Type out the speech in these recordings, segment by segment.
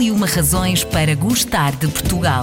E uma razões para gostar de Portugal.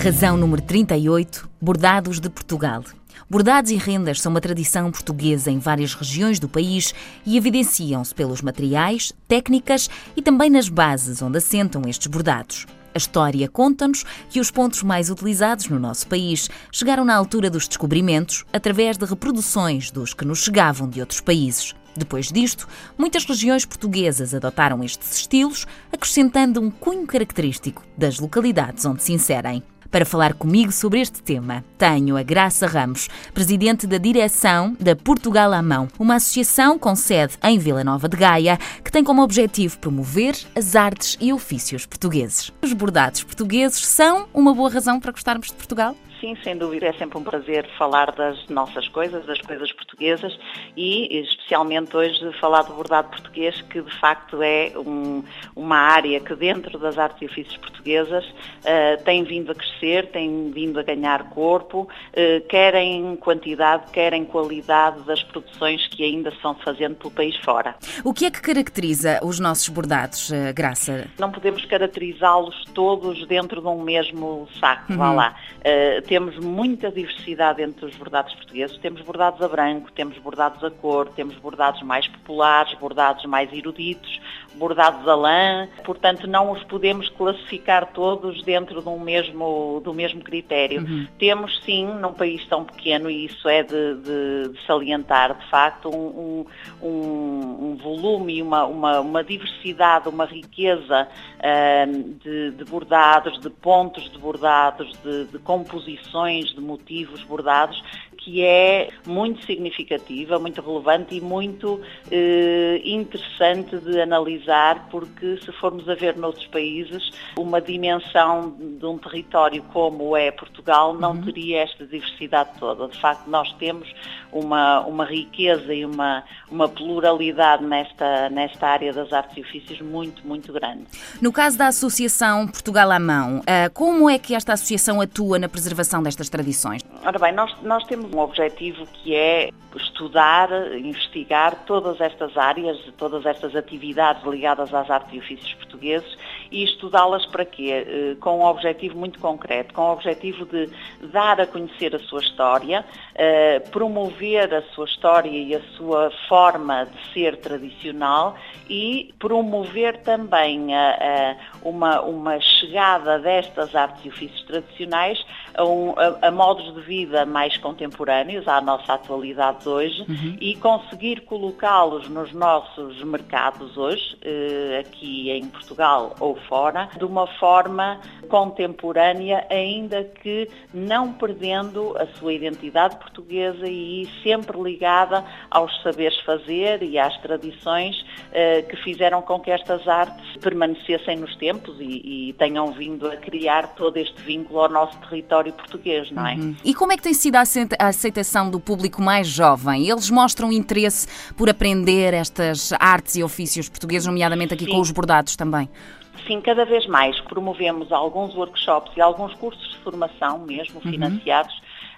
Razão número 38: Bordados de Portugal. Bordados e rendas são uma tradição portuguesa em várias regiões do país e evidenciam-se pelos materiais, técnicas e também nas bases onde assentam estes bordados. A história conta-nos que os pontos mais utilizados no nosso país chegaram na altura dos descobrimentos através de reproduções dos que nos chegavam de outros países. Depois disto, muitas regiões portuguesas adotaram estes estilos, acrescentando um cunho característico das localidades onde se inserem. Para falar comigo sobre este tema, tenho a Graça Ramos, presidente da direção da Portugal à Mão, uma associação com sede em Vila Nova de Gaia, que tem como objetivo promover as artes e ofícios portugueses. Os bordados portugueses são uma boa razão para gostarmos de Portugal? Sim, sem dúvida. É sempre um prazer falar das nossas coisas, das coisas portuguesas e especialmente hoje falar do bordado português, que de facto é um, uma área que dentro das artes e ofícios portuguesas uh, tem vindo a crescer, tem vindo a ganhar corpo, uh, quer em quantidade, quer em qualidade das produções que ainda se vão fazendo pelo país fora. O que é que caracteriza os nossos bordados, uh, Graça? Não podemos caracterizá-los todos dentro de um mesmo saco, uhum. vá lá. Uh, temos muita diversidade entre os bordados portugueses. Temos bordados a branco, temos bordados a cor, temos bordados mais populares, bordados mais eruditos, bordados a lã. Portanto, não os podemos classificar todos dentro de um mesmo, do mesmo critério. Uhum. Temos, sim, num país tão pequeno, e isso é de, de, de salientar, de facto, um, um, um volume, uma, uma, uma, diversidade, uma riqueza uh, de, de, bordados, de pontos de bordados, de, de composições de motivos bordados que é muito significativa, muito relevante e muito eh, interessante de analisar, porque se formos a ver noutros países, uma dimensão de um território como é Portugal não uhum. teria esta diversidade toda. De facto, nós temos uma, uma riqueza e uma, uma pluralidade nesta, nesta área das artes e ofícios muito, muito grande. No caso da Associação Portugal à Mão, eh, como é que esta associação atua na preservação destas tradições? Ora bem, nós, nós temos um objetivo que é estudar, investigar todas estas áreas, todas estas atividades ligadas às artes e ofícios portugueses e estudá-las para quê? Eh, com um objetivo muito concreto, com o objetivo de dar a conhecer a sua história, eh, promover a sua história e a sua forma de ser tradicional e promover também uma, uma chegada destas artes e ofícios tradicionais um, a, a modos de vida mais contemporâneos, à nossa atualidade de hoje uhum. e conseguir colocá-los nos nossos mercados hoje, eh, aqui em Portugal ou fora, de uma forma contemporânea, ainda que não perdendo a sua identidade portuguesa e sempre ligada aos saberes fazer e às tradições eh, que fizeram com que estas artes permanecessem nos tempos e, e, tenham vindo a criar todo este vínculo ao nosso território português, não é? Uhum. E como é que tem sido a aceitação do público mais jovem. Eles mostram interesse por aprender estas artes e ofícios portugueses, nomeadamente aqui Sim. com os bordados também. Sim, cada vez mais promovemos alguns workshops e alguns cursos de formação mesmo uhum.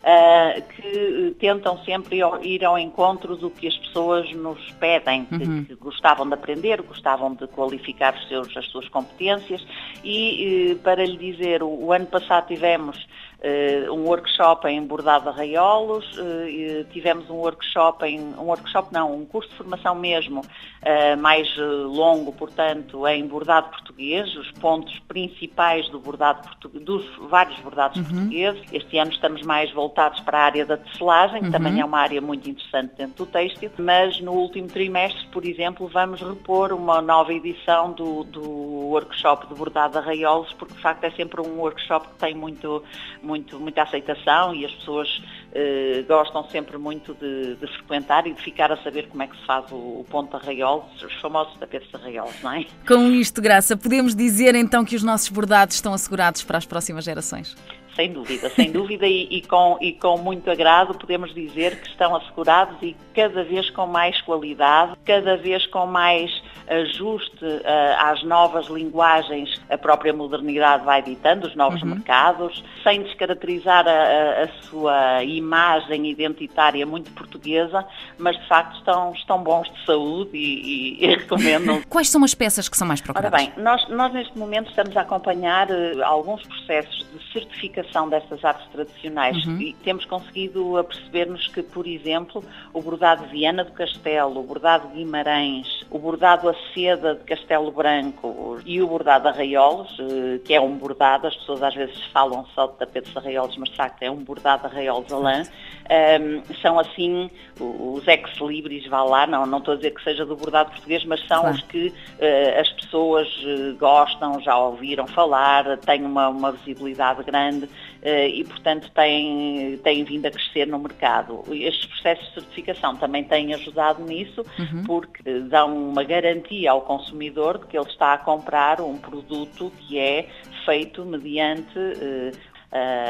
Uh, que tentam sempre ir ao encontro do que as pessoas nos pedem, uhum. que, que, gostavam de aprender, gostavam de qualificar os seus, as suas competências e, uh, para lhe dizer, o, o ano passado tivemos uh, um workshop em bordado arraiolos, uh, tivemos um workshop em, um workshop não, um curso de formação mesmo, mais longo, portanto, em bordado português, os pontos principais do bordado dos vários bordados uhum. portugueses. Este ano estamos mais voltados para a área da tecelagem, que uhum. também é uma área muito interessante dentro do têxtil, mas no último trimestre, por exemplo, vamos repor uma nova edição do, do workshop de bordado arraiolos, porque de facto é sempre um workshop que tem muito muito, muita aceitação e as pessoas eh, gostam sempre muito de, de, frequentar e de ficar a saber como é que se faz o, o ponto de arraiolos, os famosos tapetes de arraiolos, não é? Com isto, Graça, podemos dizer então que os nossos bordados estão assegurados para as próximas gerações? Sem dúvida, sem dúvida, e, e, com, e com muito agrado podemos dizer que estão assegurados e cada vez com mais qualidade, cada vez com mais ajuste uh, às novas linguagens, a própria modernidade vai ditando, os novos uhum. mercados, sem descaracterizar a, a, sua imagem identitária muito portuguesa, mas de facto estão, estão bons de saúde e, e, e recomendo. Quais são as peças que são mais procuradas? Ora bem, nós, nós neste momento estamos a acompanhar uh, alguns processos de certificação destas artes tradicionais uhum. e temos conseguido aperceber-nos que, por exemplo, o bordado de Viana do Castelo, o bordado de Guimarães, o bordado a seda de Castelo Branco e o bordado arraiolos, uh, que é um bordado, as pessoas às vezes falam só de tapetes arraiolos, mas de facto é um bordado arraiolos a lã, um, são assim os ex-libris, vá lá, não, não estou a dizer que seja do bordado português, mas são claro. os que uh, as pessoas uh, gostam, já ouviram falar, têm uma, uma visibilidade grande e, portanto, têm, têm vindo a crescer no mercado. Estes processos de certificação também têm ajudado nisso, uhum. porque dão uma garantia ao consumidor de que ele está a comprar um produto que é feito mediante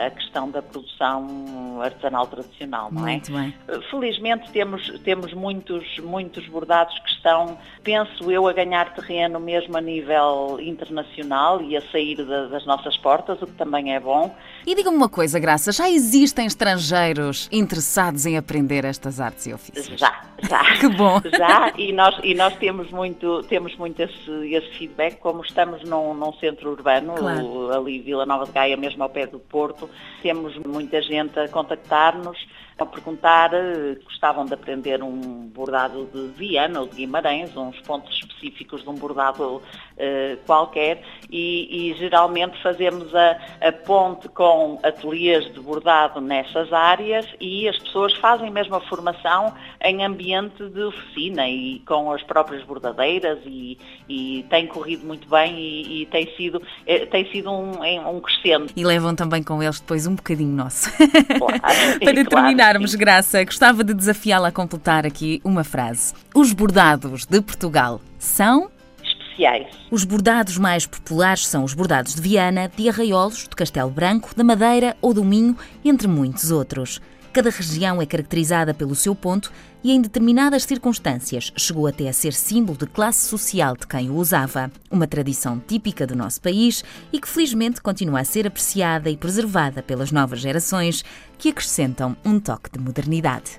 a questão da produção artesanal tradicional, não é? Muito bem. Felizmente temos, temos muitos, muitos bordados que estão, penso eu, a ganhar terreno mesmo a nível internacional e a sair de, das nossas portas, o que também é bom. E diga-me uma coisa, Graça, já existem estrangeiros interessados em aprender estas artes e ofícios? Já, já. que bom. Já, e nós, e nós temos muito, temos muito esse, esse feedback, como estamos num, num centro urbano, claro. ali Vila Nova de Gaia, mesmo ao pé do Porto, temos muita gente a contactar-nos a perguntar, eh, gostavam de aprender um bordado de Viana ou de Guimarães, uns pontos específicos de um bordado uh, qualquer, e, e, geralmente fazemos a, a, ponte com ateliês de bordado nessas áreas e as pessoas fazem mesmo a formação em ambiente de oficina e com as próprias bordadeiras e, e tem corrido muito bem e, e tem sido, eh, tem sido um, um crescendo. E levam também com eles depois um bocadinho nosso. Claro, Para terminar, terminarmos, Graça, gostava de desafiá-la a completar aqui uma frase. Os bordados de Portugal são especiais. Os bordados mais populares são os bordados de Viana, de Arraiolos, de Castelo Branco, da Madeira ou do Minho, entre muitos outros. Cada região é caracterizada pelo seu ponto e, em determinadas circunstâncias, chegou até a ser símbolo de classe social de quem o usava. Uma tradição típica do nosso país e que, felizmente, continua a ser apreciada e preservada pelas novas gerações que acrescentam um toque de modernidade.